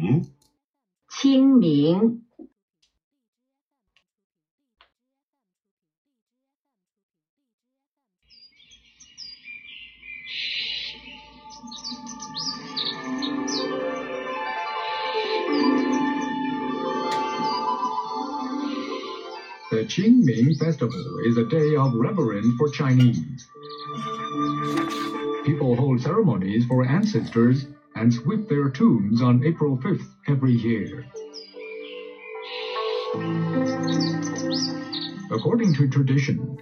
明，清明。The Qingming Festival is a day of reverence for Chinese. People hold ceremonies for ancestors and sweep their tombs on April 5th every year. According to tradition,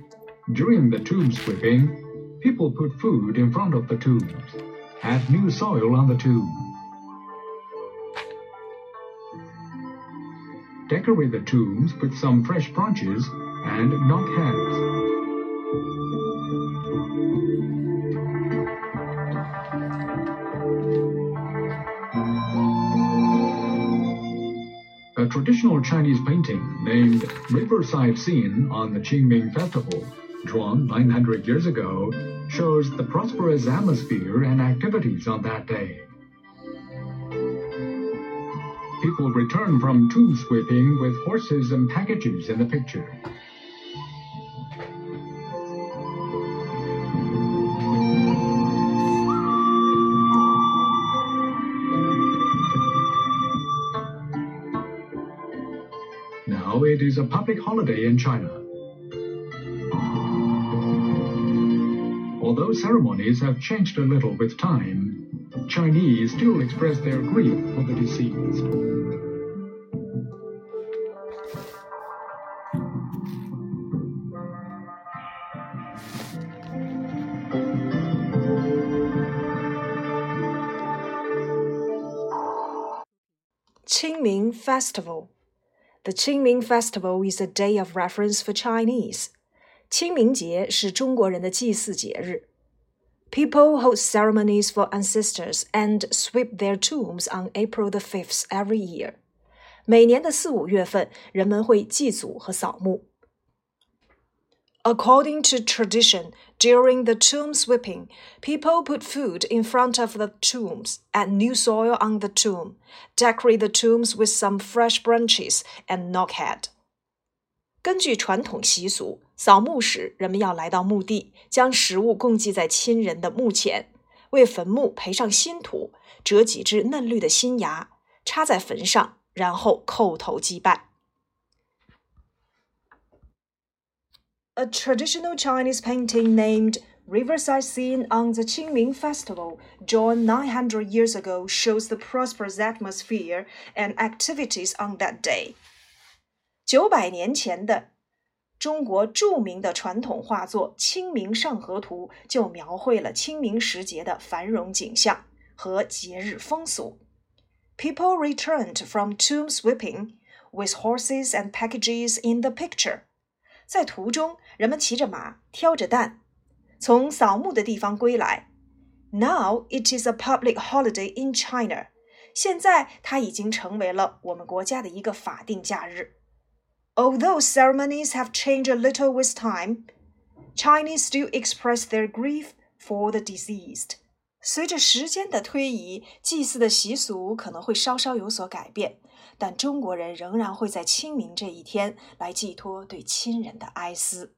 during the tomb sweeping, people put food in front of the tombs, add new soil on the tomb, decorate the tombs with some fresh branches and knock heads. A traditional Chinese painting named Riverside Scene on the Qingming Festival, drawn 900 years ago, shows the prosperous atmosphere and activities on that day. People return from tomb sweeping with horses and packages in the picture. It is a public holiday in China. Although ceremonies have changed a little with time, Chinese still express their grief for the deceased. Qingming Festival. The Qingming Festival is a day of reference for Chinese. 清明节是中国人的祭祀节日。People hold ceremonies for ancestors and sweep their tombs on April the fifth every year. 每年的四五月份，人们会祭祖和扫墓。 According to tradition, during the tomb sweeping, people put food in front of the tombs, add new soil on the tomb, decorate the tombs with some fresh branches, and knock head. 根据传统习俗，扫墓时人们要来到墓地，将食物供祭在亲人的墓前，为坟墓培上新土，折几只嫩绿的新芽，插在坟上，然后叩头祭拜。 A traditional Chinese painting named Riverside Scene on the Qingming Festival, drawn 900 years ago, shows the prosperous atmosphere and activities on that day. 九百年前的中国着名的传统画作《清明上河图》就描绘了清明时节的繁荣景象和节日风俗。People returned from tomb sweeping with horses and packages in the picture. 在途中，人们骑着马，挑着担，从扫墓的地方归来。Now it is a public holiday in China. 现在它已经成为了我们国家的一个法定假日。Although ceremonies have changed a little with time, Chinese still express their grief for the deceased. 随着时间的推移，祭祀的习俗可能会稍稍有所改变，但中国人仍然会在清明这一天来寄托对亲人的哀思。